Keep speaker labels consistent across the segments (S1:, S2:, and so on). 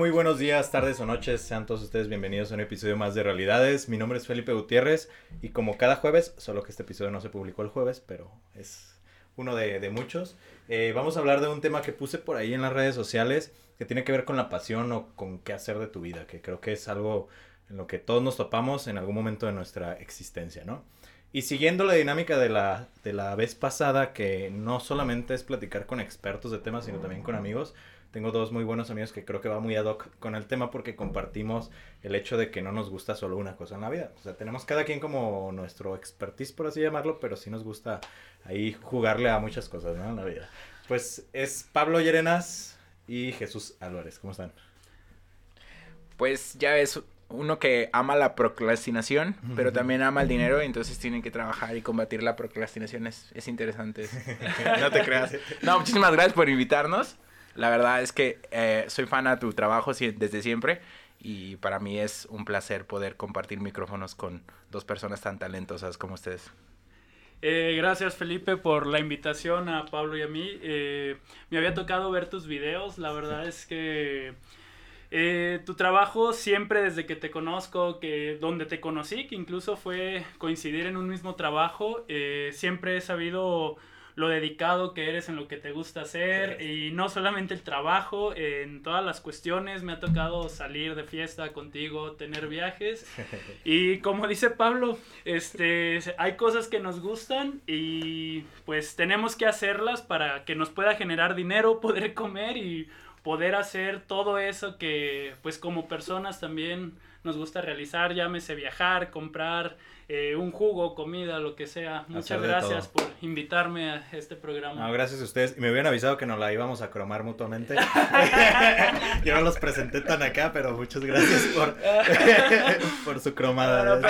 S1: Muy buenos días, tardes o noches. Sean todos ustedes bienvenidos a un episodio más de Realidades. Mi nombre es Felipe Gutiérrez y como cada jueves, solo que este episodio no se publicó el jueves, pero es uno de, muchos, eh, vamos a hablar de un tema que puse por ahí en las redes sociales que tiene que ver con la pasión o con qué hacer de tu vida, que creo que es algo en lo que todos nos topamos en algún momento de nuestra existencia, ¿no? Y siguiendo la dinámica de la, de la vez pasada, que no solamente es platicar con expertos de temas, sino también con amigos, tengo dos muy buenos amigos que creo que va muy ad hoc con el tema porque compartimos el hecho de que no nos gusta solo una cosa en la vida. O sea, tenemos cada quien como nuestro expertise, por así llamarlo, pero sí nos gusta ahí jugarle a muchas cosas, ¿no? En la vida. Pues es Pablo Llerenas y Jesús Álvarez. ¿Cómo están?
S2: Pues ya es uno que ama la procrastinación, pero también ama el dinero, entonces tienen que trabajar y combatir la procrastinación. Es, es interesante. no te creas. No, muchísimas gracias por invitarnos. La verdad es que eh, soy fan de tu trabajo desde siempre y para mí es un placer poder compartir micrófonos con dos personas tan talentosas como ustedes.
S3: Eh, gracias Felipe por la invitación a Pablo y a mí. Eh, me había tocado ver tus videos, la verdad es que tu trabajo siempre desde que te conozco, que donde te conocí, que incluso fue coincidir en un mismo trabajo, siempre he sabido lo dedicado que eres en lo que te gusta hacer y no solamente el trabajo, en todas las cuestiones. Me ha tocado salir de fiesta contigo, tener viajes. Y como dice Pablo, este hay cosas que nos gustan y pues tenemos que hacerlas para que nos pueda generar dinero, poder comer y poder hacer todo eso que pues como personas también nos gusta realizar, llámese viajar, comprar eh, un jugo, comida, lo que sea. Muchas gracias por invitarme a este programa.
S1: No, gracias a ustedes. Y me habían avisado que nos la íbamos a cromar mutuamente. Yo no los presenté tan acá, pero muchas gracias por, por su cromada.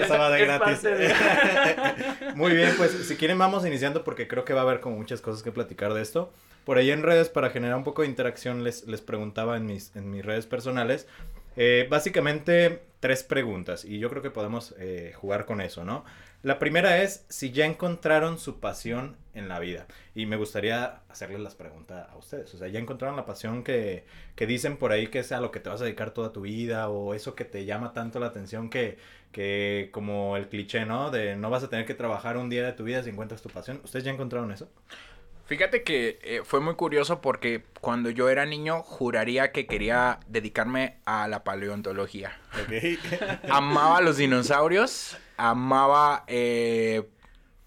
S1: Esa va de gratis. Muy bien, pues si quieren vamos iniciando porque creo que va a haber como muchas cosas que platicar de esto. Por ahí en redes, para generar un poco de interacción, les, les preguntaba en mis, en mis redes personales eh, básicamente tres preguntas y yo creo que podemos eh, jugar con eso, ¿no? La primera es si ya encontraron su pasión en la vida y me gustaría hacerles las preguntas a ustedes, o sea, ya encontraron la pasión que, que, dicen por ahí que es a lo que te vas a dedicar toda tu vida o eso que te llama tanto la atención que, que como el cliché, ¿no? De no vas a tener que trabajar un día de tu vida si encuentras tu pasión. ¿Ustedes ya encontraron eso?
S2: Fíjate que eh, fue muy curioso porque cuando yo era niño juraría que quería dedicarme a la paleontología. amaba los dinosaurios, amaba eh,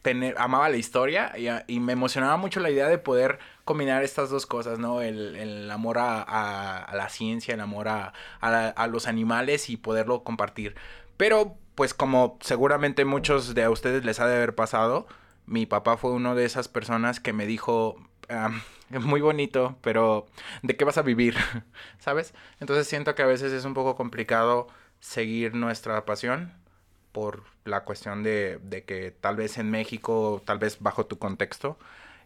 S2: tener, amaba la historia y, me emocionaba mucho la idea de poder combinar estas dos cosas, ¿no? El, amor a, la ciencia, el amor a, a los animales y poderlo compartir. Pero, pues como seguramente muchos de ustedes les ha de haber pasado, mi papá fue uno de esas personas que me dijo, es muy bonito, pero ¿de qué vas a vivir? ¿Sabes? Entonces siento que a veces es un poco complicado seguir nuestra pasión por la cuestión de, de que tal vez en México, tal vez bajo tu contexto,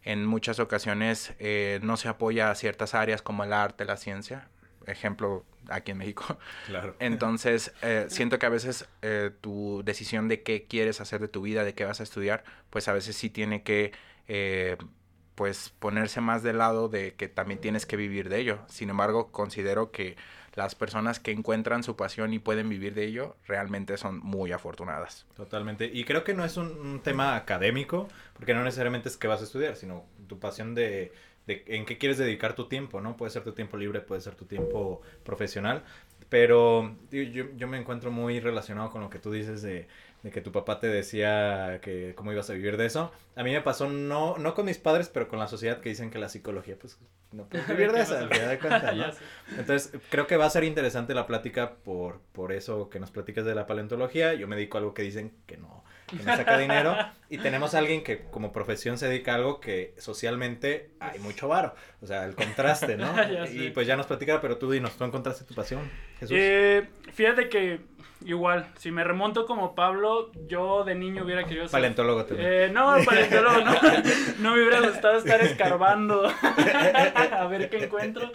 S2: en muchas ocasiones eh, no se apoya a ciertas áreas como el arte, la ciencia. Ejemplo, aquí en México. Claro. Entonces, eh, siento que a veces eh, tu decisión de qué quieres hacer de tu vida, de qué vas a estudiar, pues a veces sí tiene que, eh, pues, ponerse más del lado de que también tienes que vivir de ello. Sin embargo, considero que las personas que encuentran su pasión y pueden vivir de ello realmente son muy afortunadas.
S1: Totalmente. Y creo que no es un tema académico, porque no necesariamente es que vas a estudiar, sino tu pasión de de en qué quieres dedicar tu tiempo, ¿no? Puede ser tu tiempo libre, puede ser tu tiempo profesional, pero yo, yo me encuentro muy relacionado con lo que tú dices de, de, que tu papá te decía que cómo ibas a vivir de eso. A mí me pasó no, no con mis padres, pero con la sociedad que dicen que la psicología, pues, no puede vivir de eso, al de cuentas, ¿no? Entonces, creo que va a ser interesante la plática por, por eso que nos platicas de la paleontología. Yo me dedico a algo que dicen que no, que me saca dinero. Y tenemos a alguien que como profesión se dedica a algo que socialmente hay mucho varo. O sea, el contraste, ¿no? y pues ya nos platica, pero tú dinos, ¿tú encontraste tu pasión,
S3: Jesús? Eh, fíjate que igual, si me remonto como Pablo, yo de niño hubiera querido ser...
S1: Paleontólogo también.
S3: Eh, no, paleontólogo no. No me hubiera gustado estar escarbando a ver qué encuentro.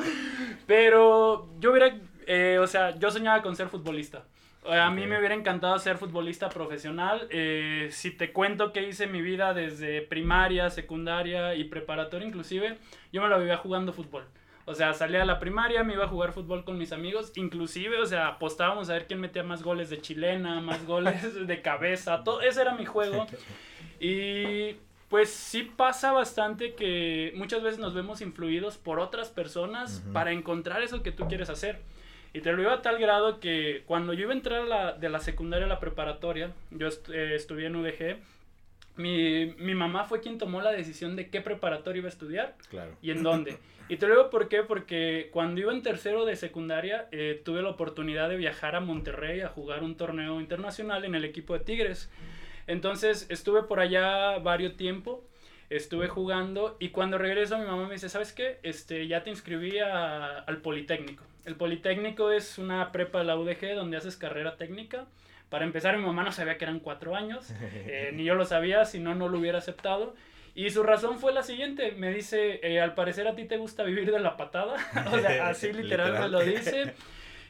S3: Pero yo hubiera, eh, o sea, yo soñaba con ser futbolista. A mí me hubiera encantado ser futbolista profesional. Eh, si te cuento que hice mi vida desde primaria, secundaria y preparatoria inclusive, yo me lo vivía jugando fútbol. O sea, salía a la primaria, me iba a jugar fútbol con mis amigos, inclusive, o sea, apostábamos a ver quién metía más goles de chilena, más goles de cabeza, todo ese era mi juego. Y pues sí pasa bastante que muchas veces nos vemos influidos por otras personas para encontrar eso que tú quieres hacer. Y te lo digo a tal grado que cuando yo iba a entrar la, de la secundaria a la preparatoria, yo eh, estudié en UDG, mi, mi, mamá fue quien tomó la decisión de qué preparatoria iba a estudiar claro. y en dónde. Y te lo digo por qué, porque cuando iba en tercero de secundaria eh, tuve la oportunidad de viajar a Monterrey a jugar un torneo internacional en el equipo de Tigres. Entonces estuve por allá varios tiempo, estuve jugando y cuando regreso mi mamá me dice, ¿sabes qué? Este, ya te inscribí al Politécnico. El Politécnico es una prepa de la UDG donde haces carrera técnica. Para empezar, mi mamá no sabía que eran cuatro años, eh, ni yo lo sabía, si no, no lo hubiera aceptado. Y su razón fue la siguiente, me dice, eh, al parecer a ti te gusta vivir de la patada, o sea, así literal me lo dice.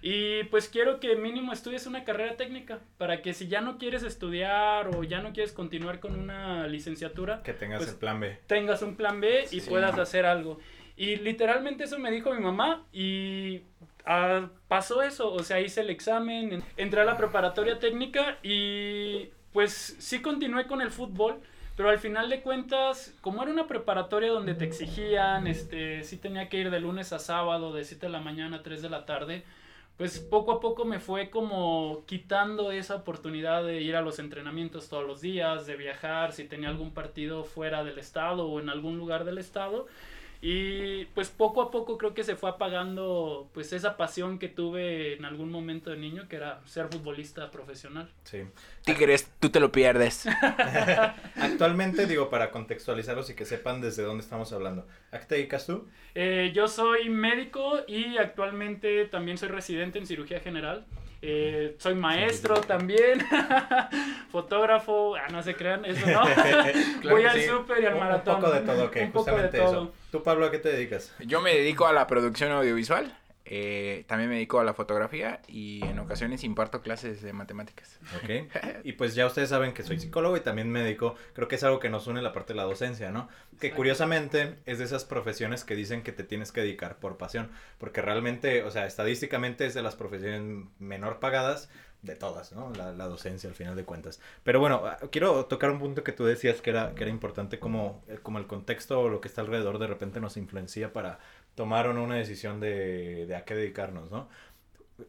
S3: Y pues quiero que mínimo estudies una carrera técnica para que si ya no quieres estudiar o ya no quieres continuar con una licenciatura,
S1: que tengas
S3: pues
S1: el plan B.
S3: Tengas un plan B y puedas hacer algo. Y literalmente eso me dijo mi mamá y ah, pasó eso, o sea, hice el examen, entré a la preparatoria técnica y pues sí continué con el fútbol, pero al final de cuentas, como era una preparatoria donde te exigían, este, sí tenía que ir de lunes a sábado, de 7 de la mañana a 3 de la tarde, pues poco a poco me fue como quitando esa oportunidad de ir a los entrenamientos todos los días, de viajar, si tenía algún partido fuera del estado o en algún lugar del estado. Y pues poco a poco creo que se fue apagando pues esa pasión que tuve en algún momento de niño que era ser futbolista profesional.
S2: Sí. Tigres, tú te lo pierdes.
S1: Actualmente, digo, para contextualizarlos y que sepan desde dónde estamos hablando. ¿A qué te dedicas tú?
S3: Eh, yo soy médico y actualmente también soy residente en cirugía general. Eh, soy maestro también, fotógrafo, ah, no se crean, eso no. Voy al súper y al maratón.
S1: Un poco de todo, ok, un poco de todo. ¿Tú, Pablo, a qué te dedicas?
S2: Yo me dedico a la producción audiovisual. Eh, también me dedico a la fotografía y en ocasiones imparto clases de matemáticas.
S1: Ok. Y pues ya ustedes saben que soy psicólogo y también me dedico, creo que es algo que nos une la parte de la docencia, ¿no? Que curiosamente es de esas profesiones que dicen que te tienes que dedicar por pasión, porque realmente, o sea, estadísticamente es de las profesiones menor pagadas de todas, ¿no? La, la, docencia al final de cuentas. Pero bueno, ah, quiero tocar un punto que tú decías que era, que era importante, como, eh, como el contexto o lo que está alrededor de repente nos influencia para tomaron una decisión de, de a qué dedicarnos, ¿no?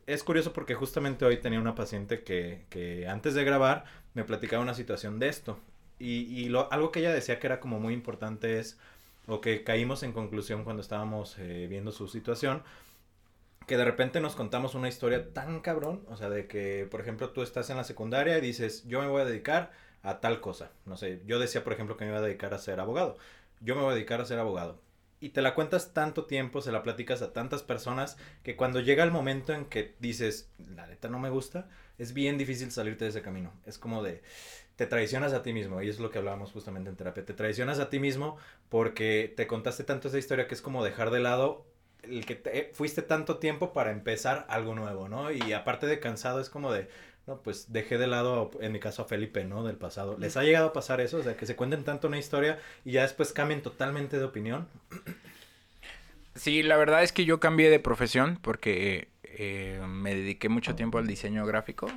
S1: Es curioso porque justamente hoy tenía una paciente que, que antes de grabar me platicaba una situación de esto. Y, y lo, algo que ella decía que era como muy importante es, o que caímos en conclusión cuando estábamos eh, viendo su situación, que de repente nos contamos una historia tan cabrón, o sea, de que, por ejemplo, tú estás en la secundaria y dices, yo me voy a dedicar a tal cosa. No sé, yo decía, por ejemplo, que me iba a dedicar a ser abogado. Yo me voy a dedicar a ser abogado y te la cuentas tanto tiempo, se la platicas a tantas personas, que cuando llega el momento en que dices, la neta no me gusta, es bien difícil salirte de ese camino. Es como de, te traicionas a ti mismo, y es lo que hablábamos justamente en terapia, te traicionas a ti mismo porque te contaste tanto esa historia que es como dejar de lado el que te, fuiste tanto tiempo para empezar algo nuevo, ¿no? Y aparte de cansado es como de, no, pues dejé de lado, en mi caso, a Felipe, ¿no? Del pasado. ¿Les ha llegado a pasar eso? O sea, que se cuenten tanto una historia y ya después cambien totalmente de opinión.
S2: Sí, la verdad es que yo cambié de profesión porque eh, me dediqué mucho tiempo al diseño gráfico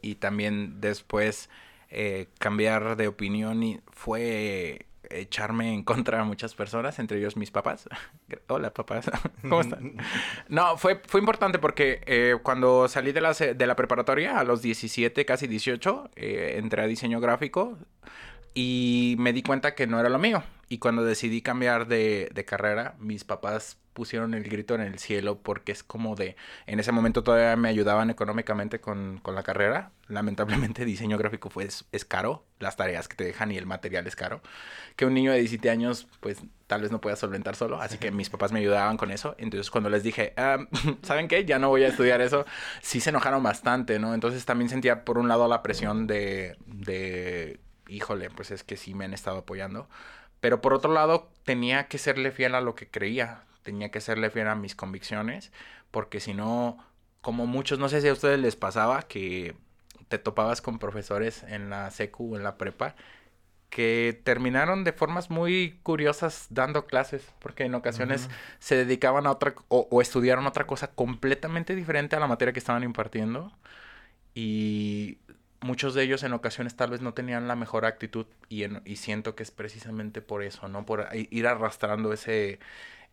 S2: y también después eh, cambiar de opinión y fue echarme en contra a muchas personas, entre ellos mis papás. Hola, papás. ¿Cómo están? No, fue, fue importante porque eh, cuando salí de la, de la preparatoria a los 17, casi 18, eh, entré a diseño gráfico y me di cuenta que no era lo mío. Y cuando decidí cambiar de, de carrera, mis papás pusieron el grito en el cielo porque es como de, en ese momento todavía me ayudaban económicamente con, con la carrera. Lamentablemente diseño gráfico fue, es, caro, las tareas que te dejan y el material es caro. Que un niño de 17 años pues tal vez no pueda solventar solo, así que mis papás me ayudaban con eso. Entonces cuando les dije, ah, ¿saben qué? Ya no voy a estudiar eso, sí se enojaron bastante, ¿no? Entonces también sentía por un lado la presión de, de híjole, pues es que sí me han estado apoyando. Pero por otro lado, tenía que serle fiel a lo que creía tenía que serle fiel a mis convicciones, porque si no, como muchos, no sé si a ustedes les pasaba que te topabas con profesores en la secu o en la prepa que terminaron de formas muy curiosas dando clases, porque en ocasiones se dedicaban a otra o, o, estudiaron otra cosa completamente diferente a la materia que estaban impartiendo y muchos de ellos en ocasiones tal vez no tenían la mejor actitud y, y siento que es precisamente por eso, ¿no? Por ir arrastrando ese,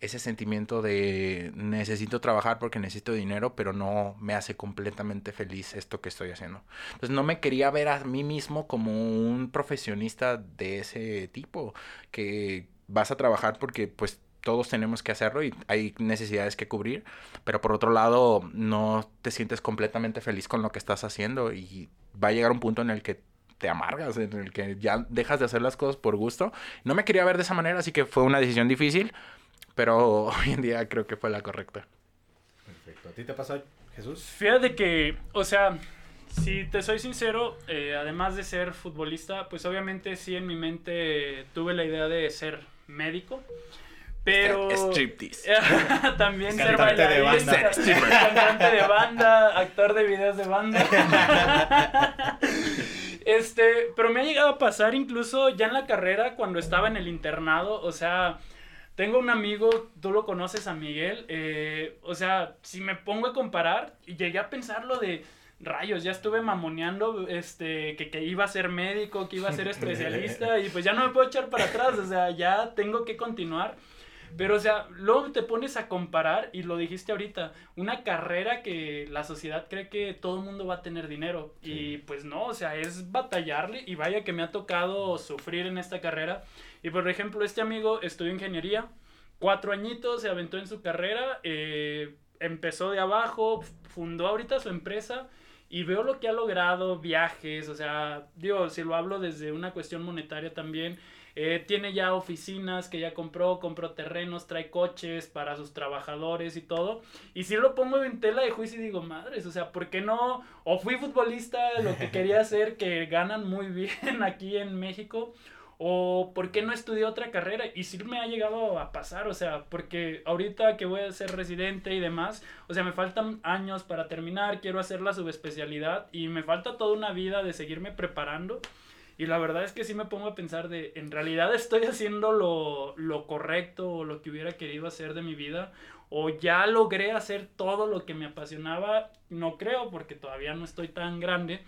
S2: ese sentimiento de necesito trabajar porque necesito dinero, pero no me hace completamente feliz esto que estoy haciendo. Entonces no me quería ver a mí mismo como un profesionista de ese tipo, que vas a trabajar porque pues todos tenemos que hacerlo y hay necesidades que cubrir, pero por otro lado no te sientes completamente feliz con lo que estás haciendo y va a llegar un punto en el que te amargas, en el que ya dejas de hacer las cosas por gusto. No me quería ver de esa manera, así que fue una decisión difícil, pero hoy en día creo que fue la correcta.
S1: Perfecto. ¿A ti te pasa, Jesús?
S3: Fíjate que, o sea, si te soy sincero, eh, además de ser futbolista, pues obviamente sí en mi mente tuve la idea de ser médico. Pero.
S2: Striptease.
S3: también ser bailarín. Cantante de banda, actor de videos de banda. este, pero me ha llegado a pasar incluso ya en la carrera cuando estaba en el internado. O sea, tengo un amigo, tú lo conoces a Miguel, eh, o sea, si me pongo a comparar, y llegué a pensarlo de rayos, ya estuve mamoneando este, que, que iba a ser médico, que iba a ser especialista, y pues ya no me puedo echar para atrás, o sea, ya tengo que continuar. Pero, o sea, luego te pones a comparar, y lo dijiste ahorita, una carrera que la sociedad cree que todo el mundo va a tener dinero. Y pues no, o sea, es batallarle, y vaya que me ha tocado sufrir en esta carrera. Y por ejemplo, este amigo estudió ingeniería, cuatro añitos, se aventó en su carrera, eh, empezó de abajo, fundó ahorita su empresa y veo lo que ha logrado, viajes, o sea, digo, si lo hablo desde una cuestión monetaria también, eh, tiene ya oficinas que ya compró, compró terrenos, trae coches para sus trabajadores y todo. Y si lo pongo en tela de juicio y digo, madres, o sea, ¿por qué no? O fui futbolista, lo que quería hacer, que ganan muy bien aquí en México o por qué no estudié otra carrera y sí me ha llegado a pasar, o sea, porque ahorita que voy a ser residente y demás, o sea, me faltan años para terminar, quiero hacer la subespecialidad y me falta toda una vida de seguirme preparando. Y la verdad es que sí me pongo a pensar de, en realidad estoy haciendo lo, lo correcto o lo que hubiera querido hacer de mi vida, o ya logré hacer todo lo que me apasionaba, no creo porque todavía no estoy tan grande,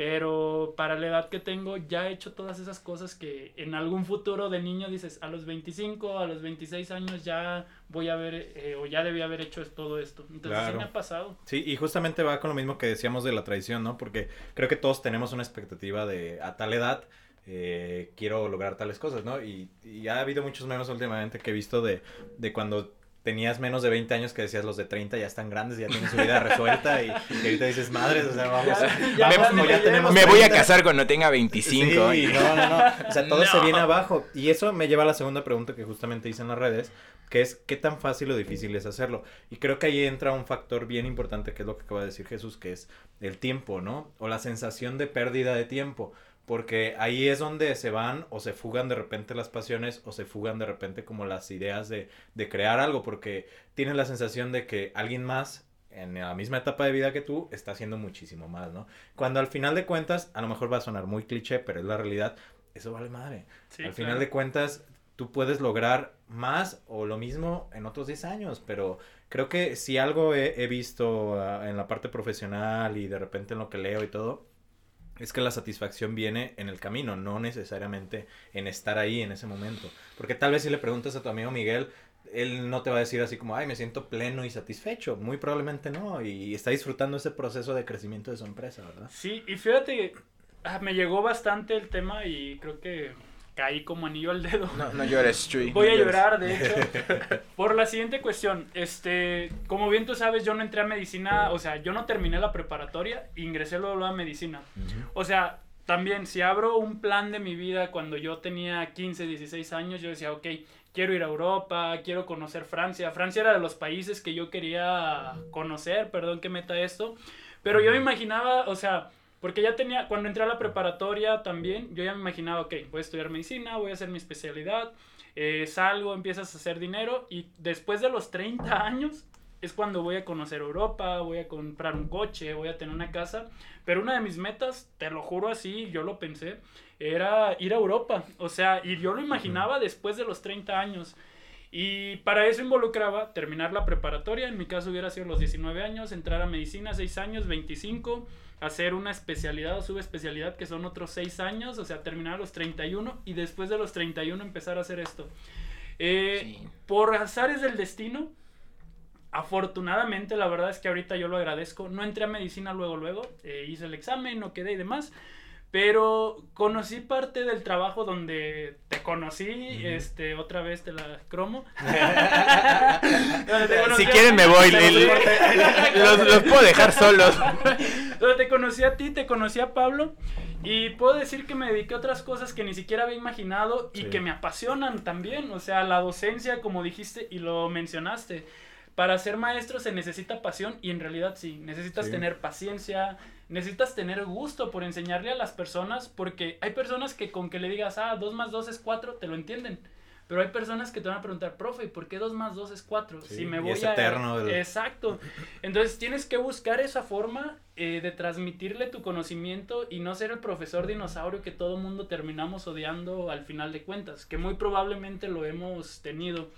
S3: pero para la edad que tengo ya he hecho todas esas cosas que en algún futuro de niño dices, a los 25, a los 26 años ya voy a ver eh, o ya debía haber hecho todo esto. Entonces sí me ha pasado.
S1: Sí, y justamente va con lo mismo que decíamos de la tradición, ¿no? Porque creo que todos tenemos una expectativa de a tal edad eh, quiero lograr tales cosas, ¿no? Y, y, ha habido muchos memes últimamente que he visto de, de cuando tenías menos de 20 años que decías los de 30 ya están grandes, ya tienen su vida resuelta y, ahorita dices, madres, o sea, vamos,
S2: ya, tenemos Me voy a casar cuando tenga 25.
S1: Sí, no, no, no, o sea, todo se viene abajo. Y eso me lleva a la segunda pregunta que justamente hice en las redes, que es, ¿qué tan fácil o difícil es hacerlo? Y creo que ahí entra un factor bien importante, que es lo que acaba de decir Jesús, que es el tiempo, ¿no? O la sensación de pérdida de tiempo porque ahí es donde se van o se fugan de repente las pasiones o se fugan de repente como las ideas de, de crear algo, porque tienes la sensación de que alguien más en la misma etapa de vida que tú está haciendo muchísimo más, ¿no? Cuando al final de cuentas, a lo mejor va a sonar muy cliché, pero es la realidad, eso vale madre. al final de cuentas, tú puedes lograr más o lo mismo en otros 10 años, pero creo que si algo he, he visto ah, en la parte profesional y de repente en lo que leo y todo, es que la satisfacción viene en el camino, no necesariamente en estar ahí en ese momento. Porque tal vez si le preguntas a tu amigo Miguel, él no te va a decir así como, ay, me siento pleno y satisfecho. Muy probablemente no. Y está disfrutando ese proceso de crecimiento de su empresa, ¿verdad?
S3: Sí, y fíjate, ah, me llegó bastante el tema y creo que caí como anillo al dedo.
S2: No, no llores, Chuy.
S3: Voy
S2: no
S3: a
S2: llores.
S3: llorar, de hecho, por la siguiente cuestión. Este, como bien tú sabes, yo no entré a medicina, o sea, yo no terminé la preparatoria, ingresé luego a medicina. O sea, también si abro un plan de mi vida cuando yo tenía 15, 16 años, yo decía, ok, quiero ir a Europa, quiero conocer Francia. Francia era de los países que yo quería conocer, perdón que meta esto, pero yo me imaginaba, o sea, porque ya tenía, cuando entré a la preparatoria también, yo ya me imaginaba, ok, voy a estudiar medicina, voy a hacer mi especialidad, eh, salgo, empiezas a hacer dinero y después de los 30 años es cuando voy a conocer Europa, voy a comprar un coche, voy a tener una casa. Pero una de mis metas, te lo juro así, yo lo pensé, era ir a Europa. O sea, y yo lo imaginaba después de los 30 años. Y para eso involucraba terminar la preparatoria, en mi caso hubiera sido los 19 años, entrar a medicina 6 años, 25, hacer una especialidad o subespecialidad que son otros 6 años, o sea, terminar a los 31 y después de los 31 empezar a hacer esto. Eh,
S2: Sí.
S3: Por azares del destino, afortunadamente, la verdad es que ahorita yo lo agradezco. No entré a medicina luego, luego, eh, hice el examen, no quedé y demás. Pero conocí parte del trabajo donde te conocí, este, otra vez te la cromo.
S2: Si quieren me voy. el- los puedo dejar solos.
S3: te conocí a ti, te conocí a Pablo. Y puedo decir que me dediqué a otras cosas que ni siquiera había imaginado y
S1: Sí.
S3: que me apasionan también. O sea, la docencia, como dijiste y lo mencionaste. Para ser maestro se necesita pasión y en realidad sí, necesitas
S1: Sí.
S3: tener paciencia, necesitas tener gusto por enseñarle a las personas porque hay personas que con que le digas, ah, 2 más 2 es 4, te lo entienden. Pero hay personas que te van a preguntar, profe, ¿por qué 2 más 2 es 4?
S1: Sí,
S3: si me voy
S1: es
S3: a...
S1: eterno el-
S3: Exacto. Entonces tienes que buscar esa forma eh, de transmitirle tu conocimiento y no ser el profesor dinosaurio que todo mundo terminamos odiando al final de cuentas, que muy probablemente lo hemos tenido.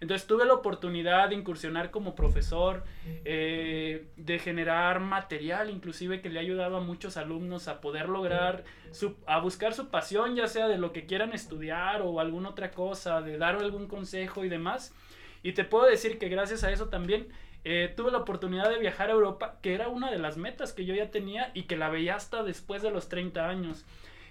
S3: Entonces tuve la oportunidad de incursionar como profesor, eh, de generar material inclusive que le ha ayudado a muchos alumnos a poder lograr, su, a buscar su pasión, ya sea de lo que quieran estudiar o alguna otra cosa, de dar algún consejo y demás. Y te puedo decir que gracias a eso también eh, tuve la oportunidad de viajar a Europa, que era una de las metas que yo ya tenía y que la veía hasta después de los 30 años.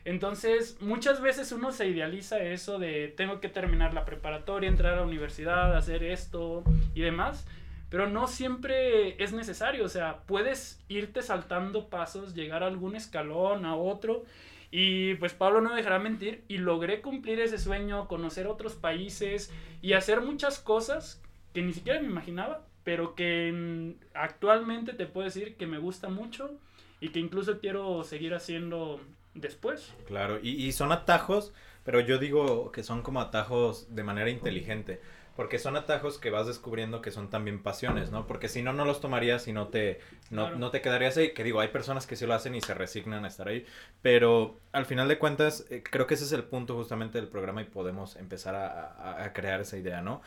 S3: Entonces, muchas veces uno se idealiza eso de tengo que terminar la preparatoria, entrar a la universidad, hacer esto y demás, pero no siempre es necesario, o sea, puedes irte saltando pasos, llegar a algún escalón, a otro, y pues Pablo no dejará mentir, y logré cumplir ese sueño, conocer otros países y hacer muchas cosas que ni siquiera me imaginaba, pero que actualmente te puedo decir que me gusta mucho y que incluso quiero seguir haciendo después.
S1: Claro, y, y son atajos, pero yo digo que son como atajos de manera inteligente, porque son atajos que vas descubriendo que son también pasiones, ¿no? Porque si no, no los tomarías y no te, no,
S3: Claro.
S1: no te quedarías ahí, que digo, hay personas que sí lo hacen y se resignan a estar ahí, pero al final de cuentas, eh, creo que ese es el punto justamente del programa y podemos empezar a, a- a crear esa idea, ¿no?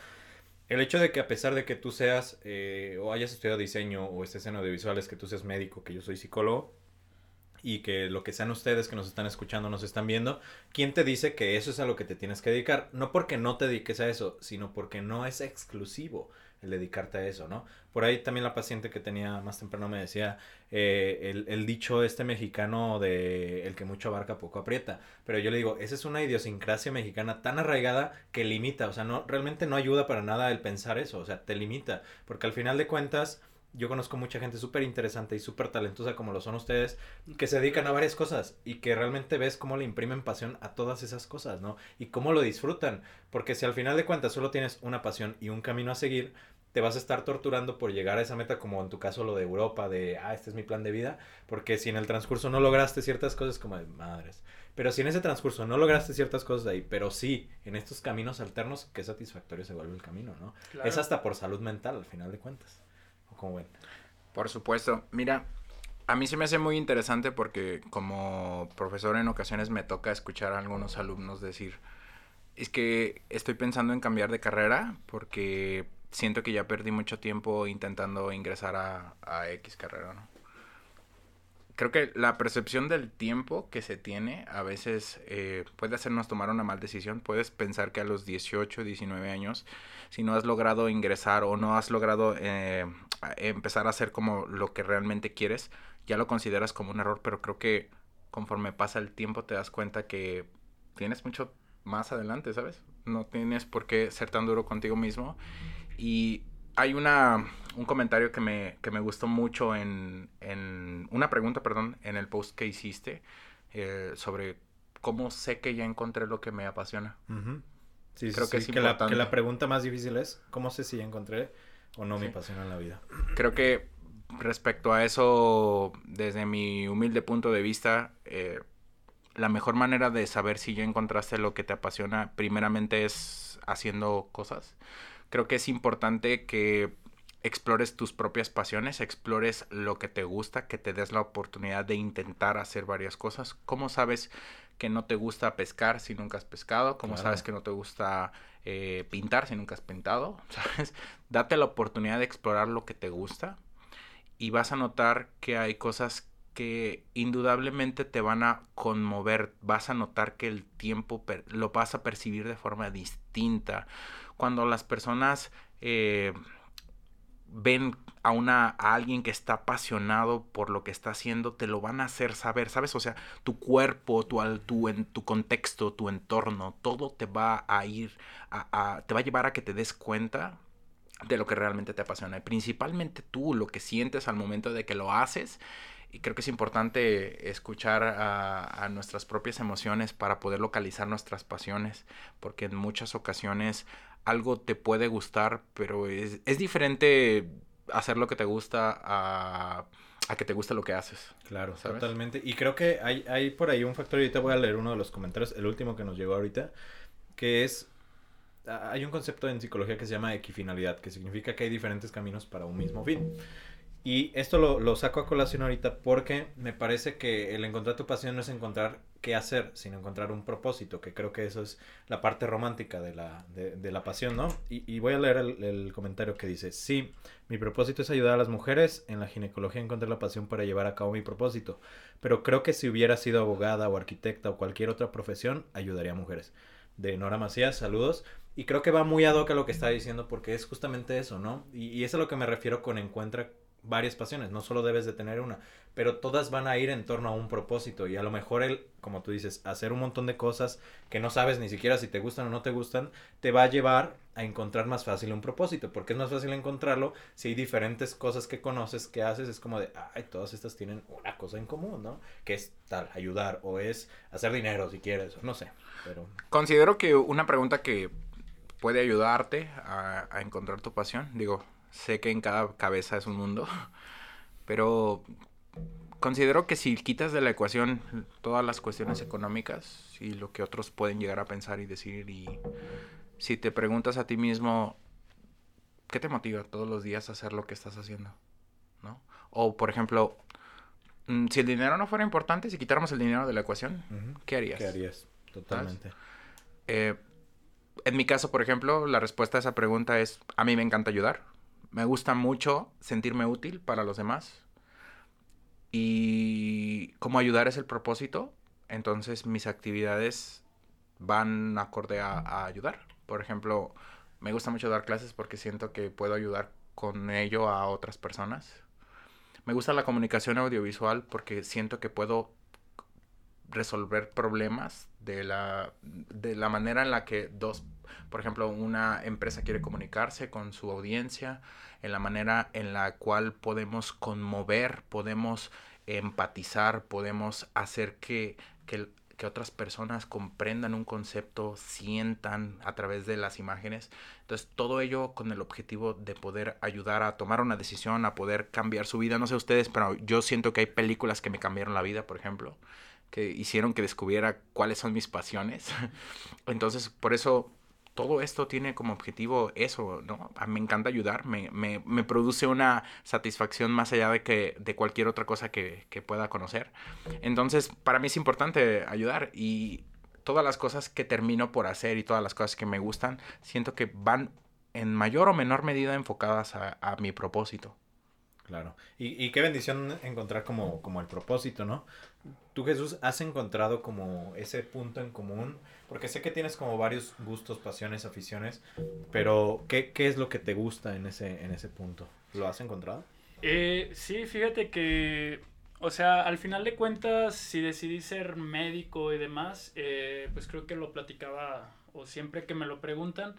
S1: El hecho de que a pesar de que tú seas eh, o hayas estudiado diseño o estés en audiovisuales, que tú seas médico, que yo soy psicólogo, y que lo que sean ustedes que nos están escuchando, nos están viendo, ¿quién te dice que eso es a lo que te tienes que dedicar? No porque no te dediques a eso, sino porque no es exclusivo el dedicarte a eso, ¿no? Por ahí también la paciente que tenía más temprano me decía eh, el, el dicho este mexicano de el que mucho abarca poco aprieta, pero yo le digo, esa es una idiosincrasia mexicana tan arraigada que limita, o sea, no realmente no ayuda para nada el pensar eso, o sea, te limita, porque al final de cuentas yo conozco mucha gente súper interesante y súper talentosa como lo son ustedes, que se dedican a varias cosas y que realmente ves cómo le imprimen pasión a todas esas cosas, ¿no? Y cómo lo disfrutan, porque si al final de cuentas solo tienes una pasión y un camino a seguir, te vas a estar torturando por llegar a esa meta, como en tu caso lo de Europa, de, ah, este es mi plan de vida, porque si en el transcurso no lograste ciertas cosas, como de madres. Pero si en ese transcurso no lograste ciertas cosas ahí, pero sí, en estos caminos alternos, qué satisfactorio se vuelve el camino, ¿no?
S3: Claro.
S1: Es hasta por salud mental, al final de cuentas.
S2: Por supuesto. Mira, a mí se me hace muy interesante porque como profesor en ocasiones me toca escuchar a algunos alumnos decir, es que estoy pensando en cambiar de carrera porque siento que ya perdí mucho tiempo intentando ingresar a X carrera, ¿no? Creo que la percepción del tiempo que se tiene a veces eh, puede hacernos tomar una mal decisión. Puedes pensar que a los 18, 19 años, si no has logrado ingresar o no has logrado eh, empezar a hacer como lo que realmente quieres, ya lo consideras como un error, pero creo que conforme pasa el tiempo te das cuenta que tienes mucho más adelante, ¿sabes? No tienes por qué ser tan duro contigo mismo. Y hay una, un comentario que me, que me gustó mucho en, en, una pregunta, perdón, en el post que hiciste eh, sobre cómo sé que ya encontré lo que me apasiona.
S1: Sí, Creo que es que la, que la, pregunta más difícil es, ¿cómo sé si ya encontré o no mi pasión en la vida?
S2: Creo que respecto a eso, desde mi humilde punto de vista, eh, la mejor manera de saber si ya encontraste lo que te apasiona, primeramente es haciendo cosas. Creo que es importante que explores tus propias pasiones, explores lo que te gusta, que te des la oportunidad de intentar hacer varias cosas. ¿Cómo sabes que no te gusta pescar si nunca has pescado? ¿Cómo sabes que no te gusta eh, pintar si nunca has pintado? ¿Sabes? Date la oportunidad de explorar lo que te gusta y vas a notar que hay cosas que indudablemente te van a conmover, vas a notar que el tiempo lo vas a percibir de forma distinta. Cuando las personas eh, ven a una a alguien que está apasionado por lo que está haciendo, te lo van a hacer saber, ¿sabes? O sea, tu cuerpo, tu, tu, en, tu contexto, tu entorno, todo te va a ir, a, te va a llevar a que te des cuenta de lo que realmente te apasiona. Principalmente tú, lo que sientes al momento de que lo haces. Y creo que es importante escuchar a nuestras propias emociones para poder localizar nuestras pasiones, porque en muchas ocasiones algo te puede gustar, pero es, es diferente hacer lo que te gusta a, a, que te guste lo que haces.
S1: Claro, totalmente. Y creo que hay, hay por ahí un factor, ahorita voy a leer uno de los comentarios, el último que nos llegó ahorita, que es, hay un concepto en psicología que se llama equifinalidad, que significa que hay diferentes caminos para un mismo fin. Y esto lo, lo, saco a colación ahorita porque me parece que el encontrar tu pasión no es encontrar qué hacer, sino encontrar un propósito, que creo que eso es la parte romántica de la, de, de la pasión, ¿no? Y, y, voy a leer el, el, comentario que dice, sí, mi propósito es ayudar a las mujeres, en la ginecología encontré la pasión para llevar a cabo mi propósito, pero creo que si hubiera sido abogada o arquitecta o cualquier otra profesión, ayudaría a mujeres. De Nora Macías, saludos. Y creo que va muy ad hoc a lo que está diciendo porque es justamente eso, ¿no? Y, y es a lo que me refiero con encuentra varias pasiones, no solo debes de tener una, pero todas van a ir en torno a un propósito y a lo mejor el, como tú dices, hacer un montón de cosas que no sabes ni siquiera si te gustan o no te gustan, te va a llevar a encontrar más fácil un propósito, porque es más fácil encontrarlo si hay diferentes cosas que conoces, que haces, es como de, ay, todas estas tienen una cosa en común, ¿no? Que es tal, ayudar o es hacer dinero si quieres, no sé, pero...
S2: Considero que una pregunta que puede ayudarte a, a encontrar tu pasión, digo, Sé que en cada cabeza es un mundo, pero considero que si quitas de la ecuación todas las cuestiones económicas y lo que otros pueden llegar a pensar y decir y si te preguntas a ti mismo qué te motiva todos los días a hacer lo que estás haciendo, ¿no? O por ejemplo, mm, si el dinero no fuera importante, si quitáramos el dinero de la ecuación, ¿qué harías?
S1: ¿Qué harías? Totalmente.
S2: Eh, en mi caso, por ejemplo, la respuesta a esa pregunta es, a mí me encanta ayudar me gusta mucho sentirme útil para los demás. Y como ayudar es el propósito, entonces mis actividades van acorde a, ayudar. Por ejemplo, me gusta mucho dar clases porque siento que puedo ayudar con ello a otras personas. Me gusta la comunicación audiovisual porque siento que puedo resolver problemas de la, de la manera en la que dos por ejemplo, una empresa quiere comunicarse con su audiencia, en la manera en la cual podemos conmover, podemos empatizar, podemos hacer que, que, que otras personas comprendan un concepto, sientan a través de las imágenes. Entonces, todo ello con el objetivo de poder ayudar a tomar una decisión, a poder cambiar su vida. No sé ustedes, pero yo siento que hay películas que me cambiaron la vida, por ejemplo, que hicieron que descubriera cuáles son mis pasiones. Entonces, por eso todo esto tiene como objetivo eso, ¿no? A me encanta ayudar, me, me, me, produce una satisfacción más allá de, que, de cualquier otra cosa que, que, pueda conocer. Entonces, para mí es importante ayudar y todas las cosas que termino por hacer y todas las cosas que me gustan, siento que van en mayor o menor medida enfocadas a, a mi propósito.
S1: Claro. Y, y, qué bendición encontrar como, como el propósito, ¿no? Tú, Jesús, has encontrado como ese punto en común, porque sé que tienes como varios gustos, pasiones, aficiones, pero ¿qué, qué es lo que te gusta en ese, en ese punto? ¿Lo has encontrado?
S3: Eh, sí, fíjate que O sea, al final de cuentas, si decidí ser médico y demás, eh, pues creo que lo platicaba o siempre que me lo preguntan,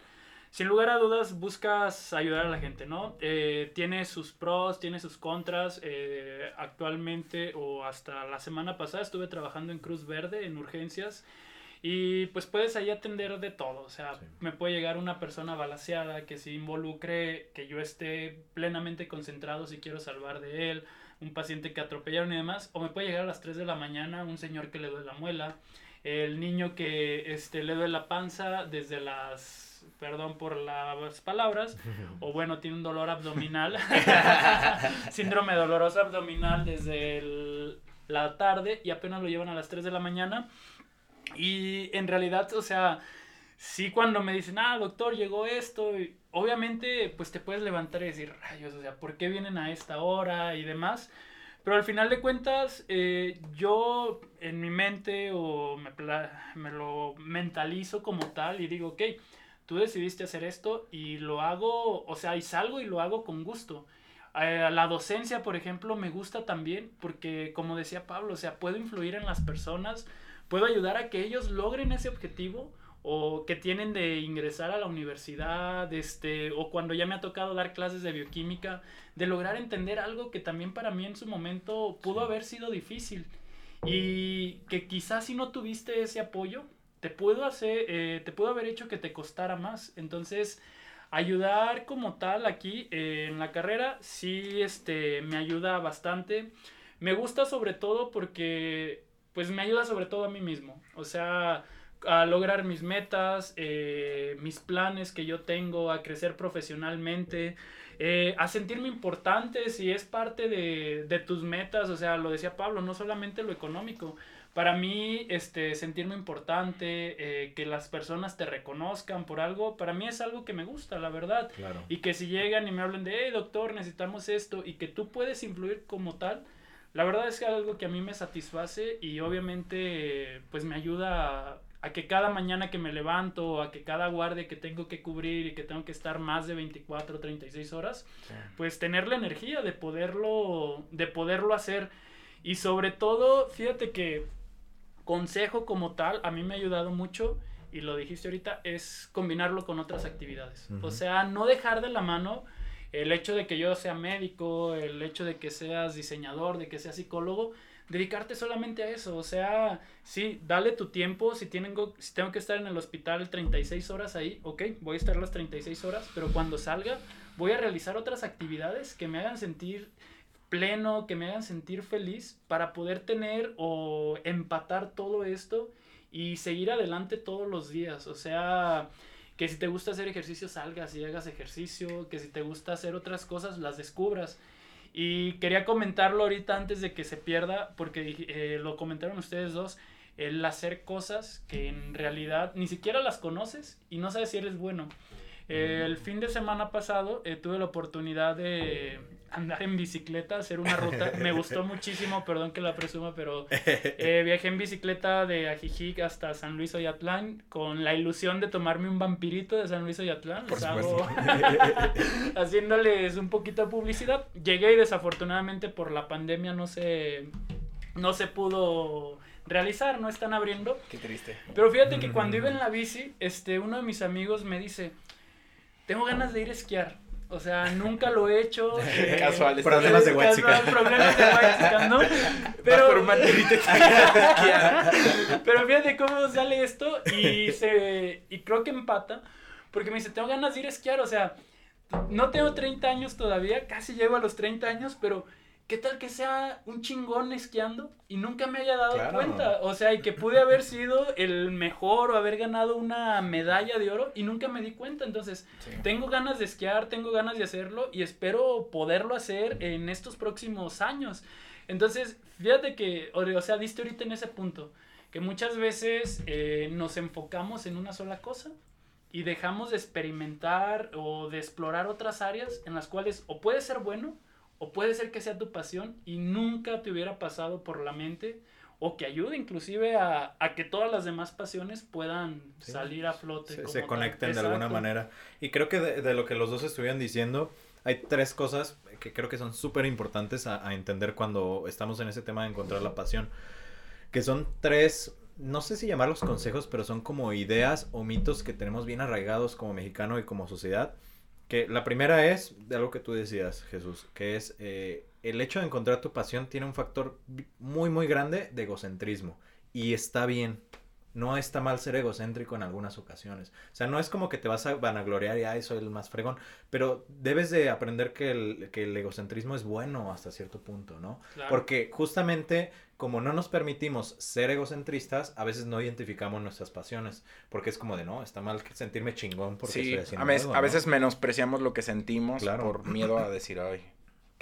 S3: sin lugar a dudas buscas ayudar a la gente, ¿no? Eh, tiene sus pros, tiene sus contras. Eh, actualmente o hasta la semana pasada estuve trabajando en Cruz Verde, en urgencias. Y pues puedes ahí atender de todo. O sea, me puede llegar una persona balaseada que se involucre, que yo esté plenamente concentrado si quiero salvar de él un paciente que atropellaron y demás, o me puede llegar a las 3 de la mañana un señor que le duele la muela, el niño que este, le duele la panza desde las, perdón por las palabras, o bueno, tiene un dolor abdominal, síndrome doloroso abdominal desde la tarde y apenas lo llevan a las 3 de la mañana. Y en realidad, o sea, sí cuando me dicen, ah, doctor, llegó esto, obviamente pues te puedes levantar y decir, rayos, o sea, ¿por qué vienen a esta hora y demás? Pero al final de cuentas, eh, yo en mi mente o me, me, lo mentalizo como tal y digo, ok, tú decidiste hacer esto y lo hago, o sea, y salgo y lo hago con gusto. Eh, la docencia, por ejemplo, me gusta también porque, como decía Pablo, o sea, puedo influir en las personas, puedo ayudar a que ellos logren ese objetivo o que tienen de ingresar a la universidad, este, o cuando ya me ha tocado dar clases de bioquímica, de lograr entender algo que también para mí en su momento pudo haber sido difícil y que quizás si no tuviste ese apoyo, te puedo hacer, eh, te puedo haber hecho que te costara más. Entonces, ayudar como tal aquí eh, en la carrera sí, este, me ayuda bastante. Me gusta sobre todo porque, pues me ayuda sobre todo a mí mismo. O sea, a lograr mis metas, eh, mis planes que yo tengo, a crecer profesionalmente, a sentirme importante si es parte de, de, tus metas, o sea, lo decía Pablo, no solamente lo económico. Para mí, este, sentirme importante, eh, que las personas te reconozcan por algo, para mí es algo que me gusta, la verdad. Y que si llegan y me hablan de, hey, doctor, necesitamos esto, y que tú puedes influir como tal, la verdad es que es algo que a mí me satisface y obviamente pues me ayuda a, a que cada mañana que me levanto, a que cada guardia que tengo que cubrir y que tengo que estar más de 24 o 36 horas, pues tener la energía de poderlo, de poderlo hacer. Y sobre todo, fíjate que consejo como tal, a mí me ha ayudado mucho, y lo dijiste ahorita, es combinarlo con otras actividades. O sea, no dejar de la mano el hecho de que yo sea médico, el hecho de que seas diseñador, de que seas psicólogo, dedicarte solamente a eso. O sea, sí, dale tu tiempo. Si, tengo, si tengo que estar en el hospital 36 horas ahí, ok, voy a estar las 36 horas, pero cuando salga voy a realizar otras actividades que me hagan sentir pleno, que me hagan sentir feliz para poder tener o empatar todo esto y seguir adelante todos los días. O sea, que si te gusta hacer ejercicio, salgas y hagas ejercicio, que si te gusta hacer otras cosas, las descubras. Y quería comentarlo ahorita antes de que se pierda, porque eh, lo comentaron ustedes dos, el hacer cosas que en realidad ni siquiera las conoces y no sabes si eres bueno. el fin de semana pasado eh, tuve la oportunidad de andar en bicicleta, hacer una ruta. Me gustó muchísimo, perdón que la presuma, pero eh, viajé en bicicleta de Ajijic hasta San Luis Oyatlán con la ilusión de tomarme un vampirito de San Luis Oyatlán. Por haciéndoles un poquito de publicidad. Llegué y desafortunadamente por la pandemia no se, no se pudo realizar, no están abriendo.
S2: Qué triste.
S3: Pero fíjate que cuando iba en la bici, este, uno de mis amigos me dice, tengo ganas de ir a esquiar. O sea, nunca lo he hecho.
S2: Eh, casual.
S1: Problemas de White
S3: Problemas de White ¿no? Pero... Pero fíjate cómo sale esto y, se... y creo que empata. Porque me dice, tengo ganas de ir a esquiar. O sea, no tengo 30 años todavía. Casi llego a los 30 años, pero ¿qué tal que sea un chingón esquiando y nunca me haya dado cuenta? O sea, y que pude haber sido el mejor o haber ganado una medalla de oro y nunca me di cuenta. Entonces, tengo ganas de esquiar, tengo ganas de hacerlo y espero poderlo hacer en estos próximos años. Entonces, fíjate que, o sea, diste ahorita en ese punto, que muchas veces eh, nos enfocamos en una sola cosa y dejamos de experimentar o de explorar otras áreas en las cuales o puede ser bueno, o puede ser que sea tu pasión y nunca te hubiera pasado por la mente o que ayude inclusive a, que todas las demás pasiones puedan salir a flote.
S1: Se, conecten de alguna manera. Y creo que de, lo que los dos estuvieron diciendo, hay tres cosas que creo que son súper importantes a, a entender cuando estamos en ese tema de encontrar la pasión. Que son tres no sé si llamarlos consejos, pero son como ideas o mitos que tenemos bien arraigados como mexicano y como sociedad. Que la primera es de algo que tú decías, Jesús, que es eh, el hecho de encontrar tu pasión tiene un factor muy, muy grande de egocentrismo. Y está bien. No está mal ser egocéntrico en algunas ocasiones. O sea, no es como que te vas a vanagloriar y, ay, soy el más fregón. Pero debes de aprender que el, que el egocentrismo es bueno hasta cierto punto, ¿no? Porque justamente como no nos permitimos ser egocentristas, a veces no identificamos nuestras pasiones, porque es como de, no, está mal sentirme chingón porque estoy haciendo
S2: a, a veces menospreciamos lo que sentimos por miedo a decir, ay,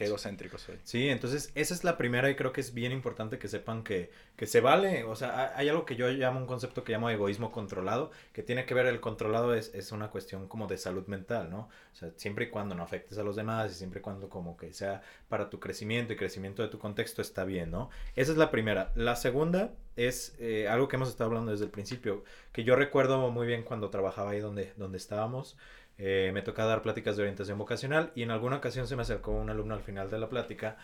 S2: Qué egocéntrico soy.
S1: Sí, entonces esa es la primera y creo que es bien importante que sepan que, que se vale. O sea, hay algo que yo llamo un concepto que llamo egoísmo controlado, que tiene que ver, el controlado es, es una cuestión como de salud mental, ¿no? O sea, siempre y cuando no afectes a los demás y siempre y cuando como que sea para tu crecimiento y crecimiento de tu contexto está bien, ¿no? Esa es la primera. La segunda es eh, algo que hemos estado hablando desde el principio, que yo recuerdo muy bien cuando trabajaba ahí donde, donde estábamos. Eh, me tocaba dar pláticas de orientación vocacional y en alguna ocasión se me acercó un alumno al final de la plática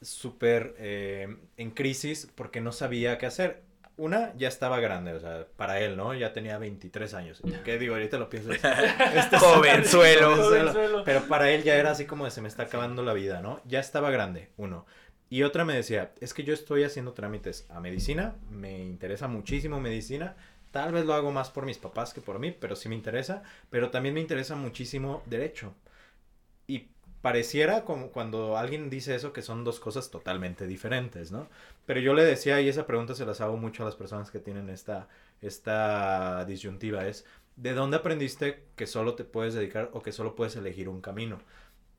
S1: súper eh, en crisis porque no sabía qué hacer. Una, ya estaba grande, o sea, para él, ¿no? Ya tenía 23 años. ¿Qué digo? Ahorita lo pienso. Este Jovenzuelo. Pero para él ya era así como de se me está acabando la vida, ¿no? Ya estaba grande, uno. Y otra me decía, es que yo estoy haciendo trámites a medicina, me interesa muchísimo medicina, Tal vez lo hago más por mis papás que por mí, pero sí me interesa. Pero también me interesa muchísimo derecho. Y pareciera como cuando alguien dice eso que son dos cosas totalmente diferentes, ¿no? Pero yo le decía, y esa pregunta se las hago mucho a las personas que tienen esta, esta disyuntiva, es, ¿de dónde aprendiste que solo te puedes dedicar o que solo puedes elegir un camino?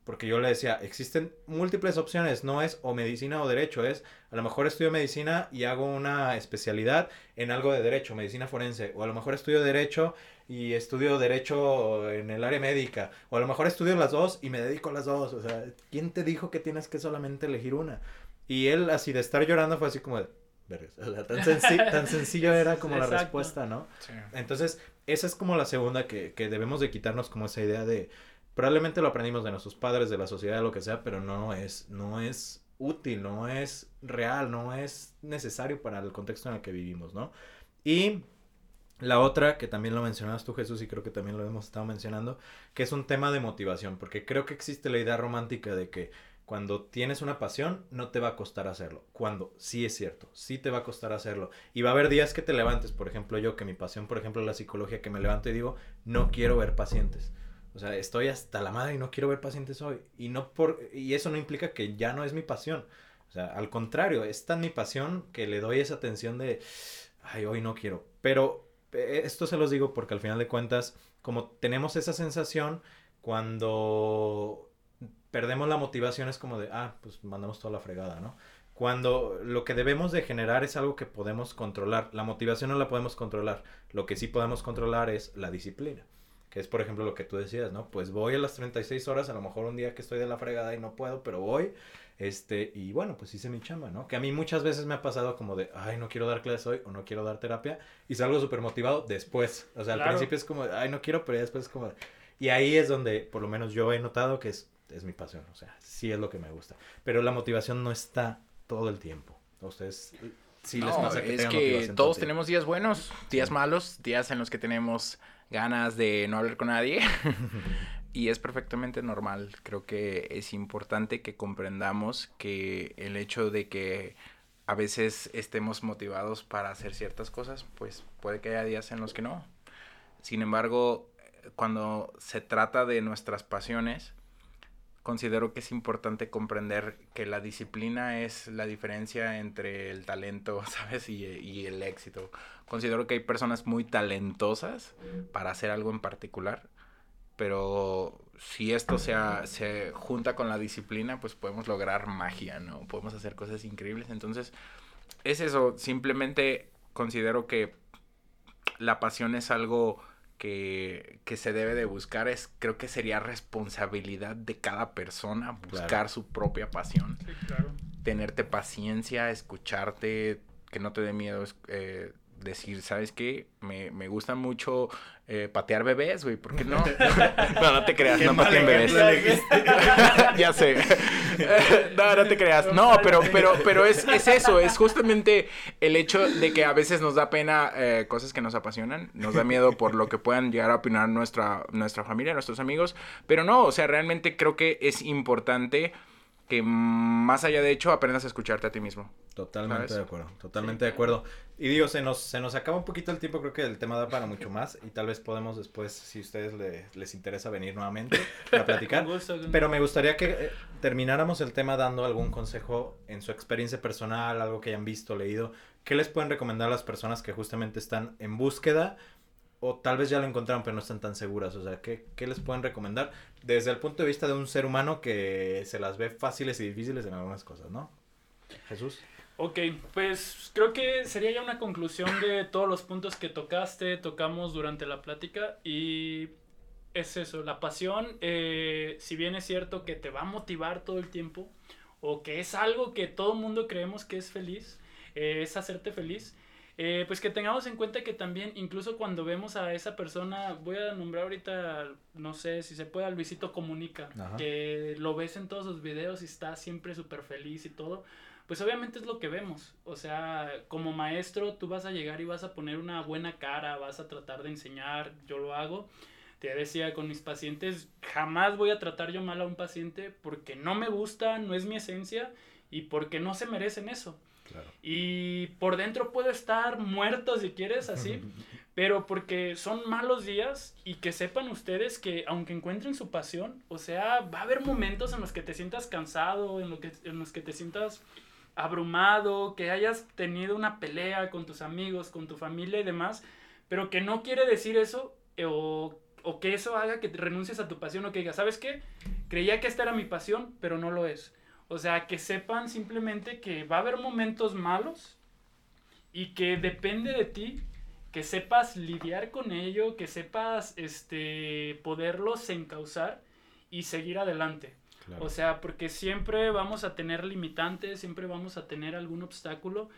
S1: Porque yo le decía, existen múltiples opciones, no es o medicina o derecho, es a lo mejor estudio medicina y hago una especialidad en algo de derecho, medicina forense, o a lo mejor estudio derecho y estudio derecho en el área médica, o a lo mejor estudio las dos y me dedico a las dos, o sea, ¿quién te dijo que tienes que solamente elegir una? Y él así de estar llorando fue así como de, o sea, tan, tan sencillo era como la respuesta, ¿no? Entonces, esa es como la segunda que, que debemos de quitarnos como esa idea de Probablemente lo aprendimos de nuestros padres, de la sociedad, de lo que sea, pero no es, no es útil, no es real, no es necesario para el contexto en el que vivimos, ¿no? Y la otra, que también lo mencionabas tú, Jesús, y creo que también lo hemos estado mencionando, que es un tema de motivación, porque creo que existe la idea romántica de que cuando tienes una pasión, no te va a costar hacerlo. Cuando sí es cierto, sí te va a costar hacerlo. Y va a haber días que te levantes, por ejemplo, yo, que mi pasión, por ejemplo, la psicología, que me levanto y digo, no quiero ver pacientes. O sea, estoy hasta la madre y no quiero ver pacientes hoy. Y, no por, y eso no implica que ya no es mi pasión. O sea, al contrario, es tan mi pasión que le doy esa atención de, ay, hoy no quiero. Pero eh, esto se los digo porque al final de cuentas, como tenemos esa sensación, cuando perdemos la motivación es como de, ah, pues mandamos toda la fregada, ¿no? Cuando lo que debemos de generar es algo que podemos controlar. La motivación no la podemos controlar. Lo que sí podemos controlar es la disciplina que es por ejemplo lo que tú decías, ¿no? Pues voy a las 36 horas, a lo mejor un día que estoy de la fregada y no puedo, pero voy, este, y bueno, pues hice mi chamba, ¿no? Que a mí muchas veces me ha pasado como de, ay, no quiero dar clases hoy o no quiero dar terapia, y salgo súper motivado después, o sea, al principio es como, ay, no quiero, pero ya después es como, y ahí es donde por lo menos yo he notado que es, es mi pasión, o sea, sí es lo que me gusta, pero la motivación no está todo el tiempo, a ustedes... Sí
S2: les pasa que es que todos tenemos días buenos, días malos, días en los que tenemos ganas de no hablar con nadie. y es perfectamente normal. Creo que es importante que comprendamos que el hecho de que a veces estemos motivados para hacer ciertas cosas, pues puede que haya días en los que no. Sin embargo, cuando se trata de nuestras pasiones, considero que es importante comprender que la disciplina es la diferencia entre el talento, ¿sabes? Y, el éxito. Considero que hay personas muy talentosas para hacer algo en particular, pero si esto se junta con la disciplina, pues podemos lograr magia, ¿no? Podemos hacer cosas increíbles. Entonces, es eso. Simplemente considero que la pasión es algo que, se debe de buscar es, creo que sería responsabilidad de cada persona buscar su propia pasión. Sí, claro. Tenerte paciencia, escucharte, que no te dé miedo eh, decir, ¿sabes qué? Me, me gusta mucho eh, patear bebés, güey, ¿por qué no? no, no te creas, no pateen bebés. ya sé. no, no te creas. No, pero, pero, pero es, es, eso, es justamente el hecho de que a veces nos da pena eh, cosas que nos apasionan, nos da miedo por lo que puedan llegar a opinar nuestra, nuestra familia, nuestros amigos, pero no, o sea, realmente creo que es importante que más allá de hecho aprendas a escucharte a ti mismo.
S1: Totalmente de acuerdo, totalmente de acuerdo. Y digo, se nos, se nos acaba un poquito el tiempo, creo que el tema da para mucho más y tal vez podemos después, si a ustedes les interesa venir nuevamente a platicar. Pero me gustaría que eh, termináramos el tema dando algún consejo en su experiencia personal, algo que hayan visto, leído. ¿Qué les pueden recomendar a las personas que justamente están en búsqueda o tal vez ya lo encontraron pero no están tan seguras. O sea, ¿qué, ¿qué, les pueden recomendar desde el punto de vista de un ser humano que se las ve fáciles y difíciles en algunas cosas, ¿no? Jesús.
S3: Ok, pues creo que sería ya una conclusión de todos los puntos que tocaste, tocamos durante la plática y es eso, la pasión, eh, si bien es cierto que te va a motivar todo el tiempo o que es algo que todo mundo creemos que es feliz, eh, es hacerte feliz, eh, pues que tengamos en cuenta que también, incluso cuando vemos a esa persona, voy a nombrar ahorita, no sé si se puede, a Luisito Comunica, que lo ves en todos sus videos y está siempre súper feliz y todo, pues obviamente es lo que vemos. O sea, como maestro, tú vas a llegar y vas a poner una buena cara, vas a tratar de enseñar, yo lo hago. Te decía con mis pacientes, jamás voy a tratar yo mal a un paciente porque no me gusta, no es mi esencia y porque no se merecen eso. Y por dentro puedo estar muerto si quieres, así. pero porque son malos días y que sepan ustedes que aunque encuentren su pasión, o sea, va a haber momentos en los que te sientas cansado, en, lo que, en los que te sientas abrumado, que hayas tenido una pelea con tus amigos, con tu familia y demás, pero que no quiere decir eso eh, o, o que eso haga que renuncies a tu pasión o que digas, ¿sabes qué? Creía que esta era mi pasión, pero no lo es. O sea, que sepan simplemente que va a haber momentos malos y que depende de ti que sepas lidiar con ello, que sepas este poderlos encauzar y seguir adelante. O sea, porque siempre vamos a tener limitantes, siempre vamos a tener algún obstáculo,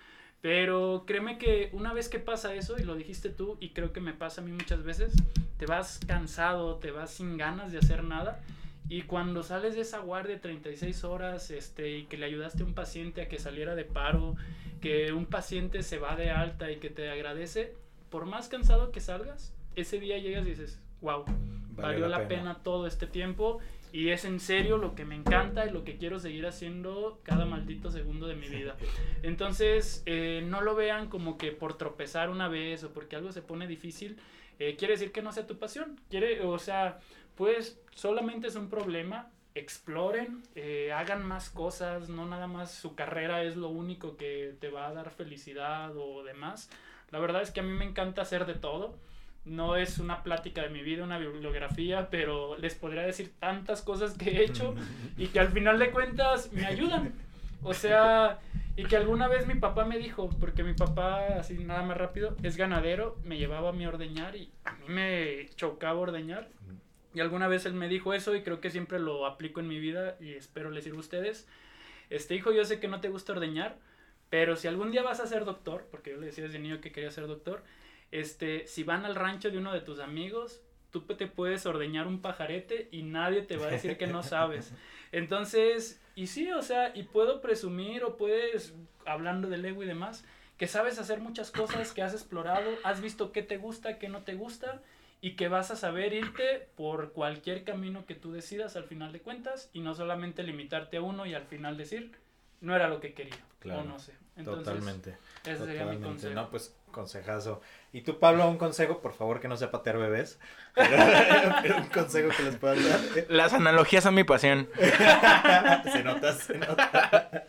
S3: pero créeme que una vez que pasa eso, y lo dijiste tú, y creo que me pasa a mí muchas veces, te vas cansado, te vas sin ganas de hacer nada, y cuando sales de esa guardia de 36 horas este, y que le ayudaste a un paciente a que saliera de paro, que un paciente se va de alta y que te agradece, por más cansado que salgas, ese día llegas y dices, wow, valió, la, pena. todo este tiempo y es en serio lo que me encanta y lo que quiero seguir haciendo cada maldito segundo de mi vida. Entonces, eh, no lo vean como que por tropezar una vez o porque algo se pone difícil, eh, quiere decir que no sea tu pasión. Quiere, o sea, pues solamente es un problema, exploren, eh, hagan más cosas, no nada más su carrera es lo único que te va a dar felicidad o demás. La verdad es que a mí me encanta hacer de todo. No es una plática de mi vida, una bibliografía, pero les podría decir tantas cosas que he hecho y que al final de cuentas me ayudan. O sea, y que alguna vez mi papá me dijo, porque mi papá, así nada más rápido, es ganadero, me llevaba a mi ordeñar y a mí me chocaba ordeñar. Y alguna vez él me dijo eso y creo que siempre lo aplico en mi vida y espero les sirva a ustedes. Este hijo, yo sé que no te gusta ordeñar, pero si algún día vas a ser doctor, porque yo le decía desde niño que quería ser doctor, este, si van al rancho de uno de tus amigos, tú te puedes ordeñar un pajarete y nadie te va a decir que no sabes. Entonces, y sí, o sea, y puedo presumir o puedes, hablando del ego y demás, que sabes hacer muchas cosas, que has explorado, has visto qué te gusta, qué no te gusta y que vas a saber irte por cualquier camino que tú decidas al final de cuentas y no solamente limitarte a uno y al final decir, no era lo que quería. Claro, o no sé.
S1: totalmente. Ese sería mi consejo. No, pues consejazo. Y tú, Pablo, un consejo, por favor, que no sea patear bebés. Pero, un consejo que les puedas dar.
S2: Las analogías son mi pasión.
S1: se nota, se nota.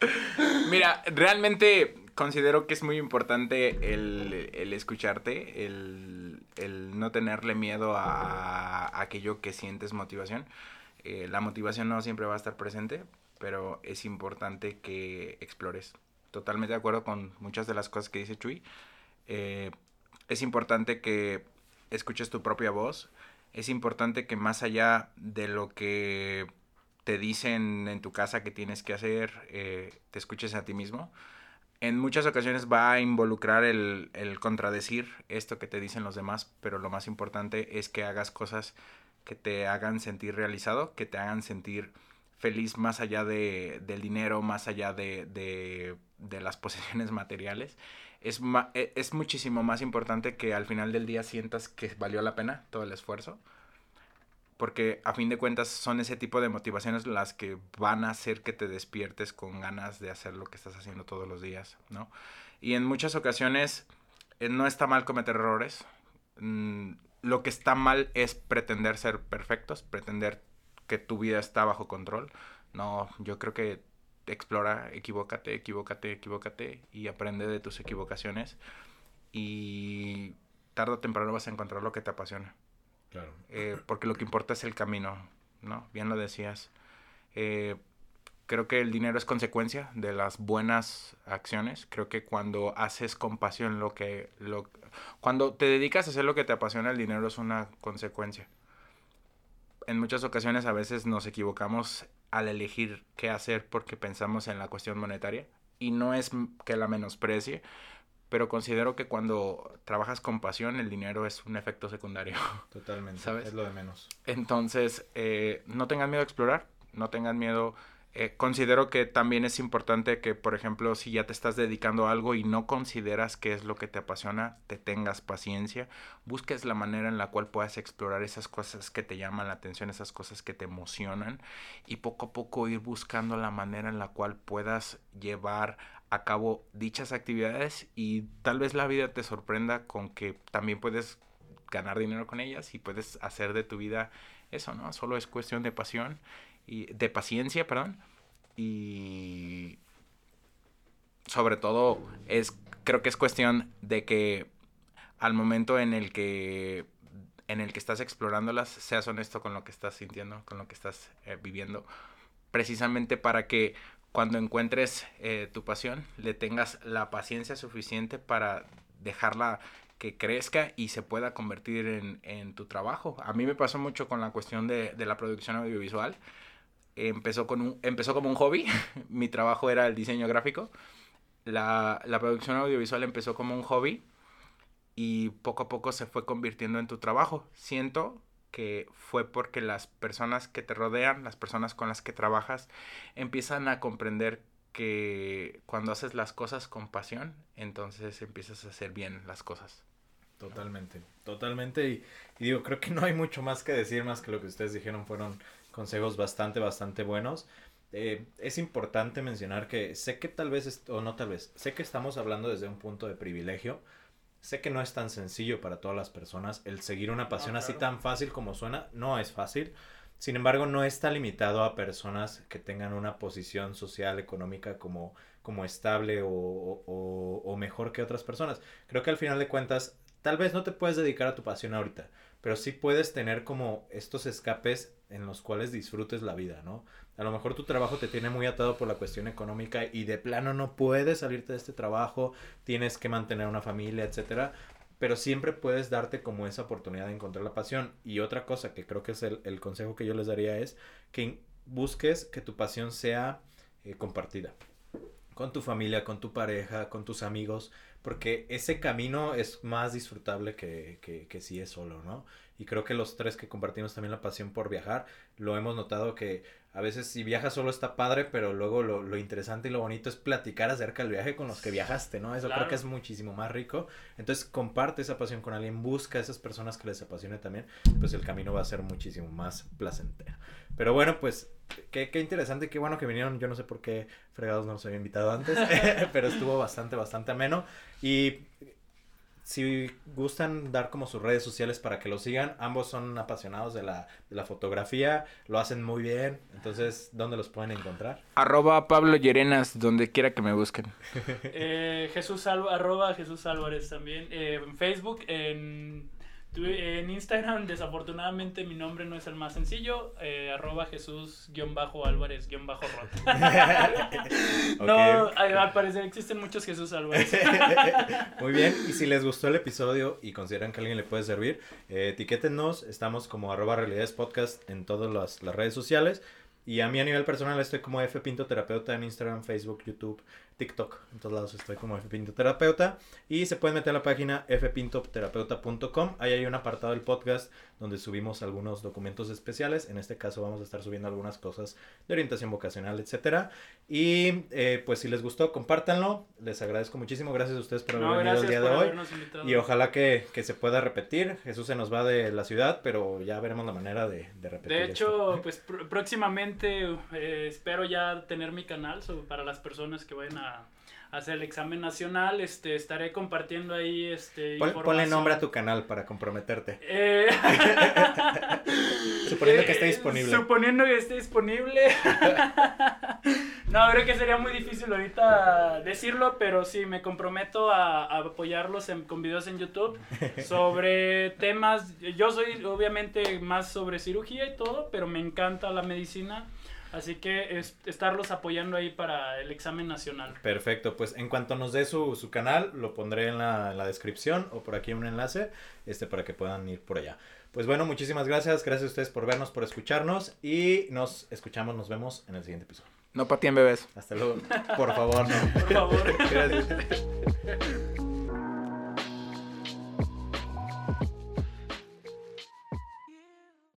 S2: Mira, realmente considero que es muy importante el, escucharte, el, no tenerle miedo a, aquello que sientes motivación. Eh, la motivación no siempre va a estar presente, pero es importante que explores. Totalmente de acuerdo con muchas de las cosas que dice Chuy. Eh, es importante que escuches tu propia voz. Es importante que más allá de lo que te dicen en tu casa que tienes que hacer, eh, te escuches a ti mismo en muchas ocasiones va a involucrar el, el, contradecir esto que te dicen los demás, pero lo más importante es que hagas cosas que te hagan sentir realizado, que te hagan sentir feliz más allá de, del dinero, más allá de, de, de las posesiones materiales. Es, e, es muchísimo más importante que al final del día sientas que valió la pena todo el esfuerzo porque a fin de cuentas son ese tipo de motivaciones las que van a hacer que te despiertes con ganas de hacer lo que estás haciendo todos los días, ¿no? Y en muchas ocasiones eh, no está mal cometer errores. Mm, lo que está mal es pretender ser perfectos, pretender que tu vida está bajo control. No, yo creo que explora, equivócate, equivócate, equivócate y aprende de tus equivocaciones y tarde o temprano vas a encontrar lo que te apasiona. Eh, porque lo que importa es el camino, ¿no? Bien lo decías. Eh, creo que el dinero es consecuencia de las buenas acciones. Creo que cuando haces con pasión lo que... Lo, cuando te dedicas a hacer lo que te apasiona, el dinero es una consecuencia. En muchas ocasiones a veces nos equivocamos al elegir qué hacer porque pensamos en la cuestión monetaria. Y no es que la menosprecie, pero considero que cuando trabajas con pasión, el dinero es un efecto secundario.
S1: Totalmente, ¿sabes? Es lo de menos.
S2: Entonces, eh, no tengan miedo a explorar, no tengan miedo. Eh, considero que también es importante que, por ejemplo, si ya te estás dedicando a algo y no consideras que es lo que te apasiona, te tengas paciencia, busques la manera en la cual puedas explorar esas cosas que te llaman la atención, esas cosas que te emocionan y poco a poco ir buscando la manera en la cual puedas llevar a cabo dichas actividades y tal vez la vida te sorprenda con que también puedes ganar dinero con ellas y puedes hacer de tu vida eso, ¿no? Solo es cuestión de pasión y de paciencia, perdón. Y sobre todo es creo que es cuestión de que al momento en el que en el que estás explorándolas seas honesto con lo que estás sintiendo, con lo que estás eh, viviendo, precisamente para que cuando encuentres eh, tu pasión, le tengas la paciencia suficiente para dejarla que crezca y se pueda convertir en, tu trabajo. A mí me pasó mucho con la cuestión de, la producción audiovisual. Empezó, con un, empezó como un hobby, mi trabajo era el diseño gráfico. La, la producción audiovisual empezó como un hobby y poco a poco se fue convirtiendo en tu trabajo. Siento que fue porque las personas que te rodean, las personas con las que trabajas, empiezan a comprender que cuando haces las cosas con pasión, entonces empiezas a hacer bien las cosas.
S1: Totalmente, totalmente. Y, digo, creo que no hay mucho más que decir, más que lo que ustedes dijeron fueron consejos bastante, bastante buenos. Eh, es importante mencionar que sé que tal vez, o no tal vez, sé que estamos hablando desde un punto de privilegio, Sé que no es tan sencillo para todas las personas el seguir una pasión así tan fácil como suena, no es fácil. Sin embargo, no está limitado a personas que tengan una posición social, económica como, como estable o, o, o mejor que otras personas. Creo que al final de cuentas, tal vez no te puedes dedicar a tu pasión ahorita, pero sí puedes tener como estos escapes en los cuales disfrutes la vida, ¿no? A lo mejor tu trabajo te tiene muy atado por la cuestión económica y de plano no puedes salirte de este trabajo, tienes que mantener una familia, etcétera, pero siempre puedes darte como esa oportunidad de encontrar la pasión. Y otra cosa que creo que es el, consejo que yo les daría es que busques que tu pasión sea eh, compartida con tu familia, con tu pareja, con tus amigos, porque ese camino es más disfrutable que, que, que si es solo, ¿no? Y creo que los tres que compartimos también la pasión por viajar, lo hemos notado que a veces si viajas solo está padre, pero luego lo, lo, interesante y lo bonito es platicar acerca del viaje con los que viajaste, ¿no? Eso creo que es muchísimo más rico. Entonces comparte esa pasión con alguien, busca a esas personas que les apasione también, pues el camino va a ser muchísimo más placentero. Pero bueno, pues qué, qué interesante, qué bueno que vinieron. Yo no sé por qué fregados no los había invitado antes, pero estuvo bastante, bastante ameno. Y si gustan dar como sus redes sociales para que lo sigan, ambos son apasionados de la, de la fotografía, lo hacen muy bien, entonces, ¿dónde los pueden encontrar?
S2: Arroba Pablo Llerenas, donde quiera que me busquen.
S3: eh, Jesús arroba Jesús Álvarez también, eh, en Facebook, en en Instagram, desafortunadamente, mi nombre no es el más sencillo. Eh, arroba Jesús-Álvarez-Rot. no, al parecer existen muchos Jesús Álvarez.
S1: Muy bien, y si les gustó el episodio y consideran que alguien le puede servir, eh, etiquétenos. Estamos como arroba realidades podcast en todas las, las redes sociales. Y a mí a nivel personal estoy como F Pinto Terapeuta en Instagram, Facebook, YouTube, TikTok. En todos lados estoy como F Pinto Terapeuta. Y se pueden meter a la página fpintoterapeuta.com. Ahí hay un apartado del podcast donde subimos algunos documentos especiales. En este caso vamos a estar subiendo algunas cosas de orientación vocacional, etcétera. Y eh, pues si les gustó, compártanlo. Les agradezco muchísimo. Gracias a ustedes por haber venido el día de hoy. Y ojalá que, que, se pueda repetir. Jesús se nos va de la ciudad, pero ya veremos la manera de, de repetir.
S3: De hecho, pues próximamente eh, espero ya tener mi canal para las personas que vayan a hacer el examen nacional, este, estaré compartiendo ahí, este,
S1: Ponle nombre a tu canal para comprometerte. Eh, suponiendo que esté disponible.
S3: Suponiendo que esté disponible. no, creo que sería muy difícil ahorita decirlo, pero sí, me comprometo a, apoyarlos con videos en YouTube sobre temas, yo soy obviamente más sobre cirugía y todo, pero me encanta la medicina. Así que es, estarlos apoyando ahí para el examen nacional.
S1: Perfecto, pues en cuanto nos dé su, su canal, lo pondré en la, en la, descripción o por aquí un enlace este, para que puedan ir por allá. Pues bueno, muchísimas gracias. Gracias a ustedes por vernos, por escucharnos y nos escuchamos, nos vemos en el siguiente episodio.
S2: No patien bebés.
S1: Hasta luego. Por favor, no.
S3: Por favor. gracias.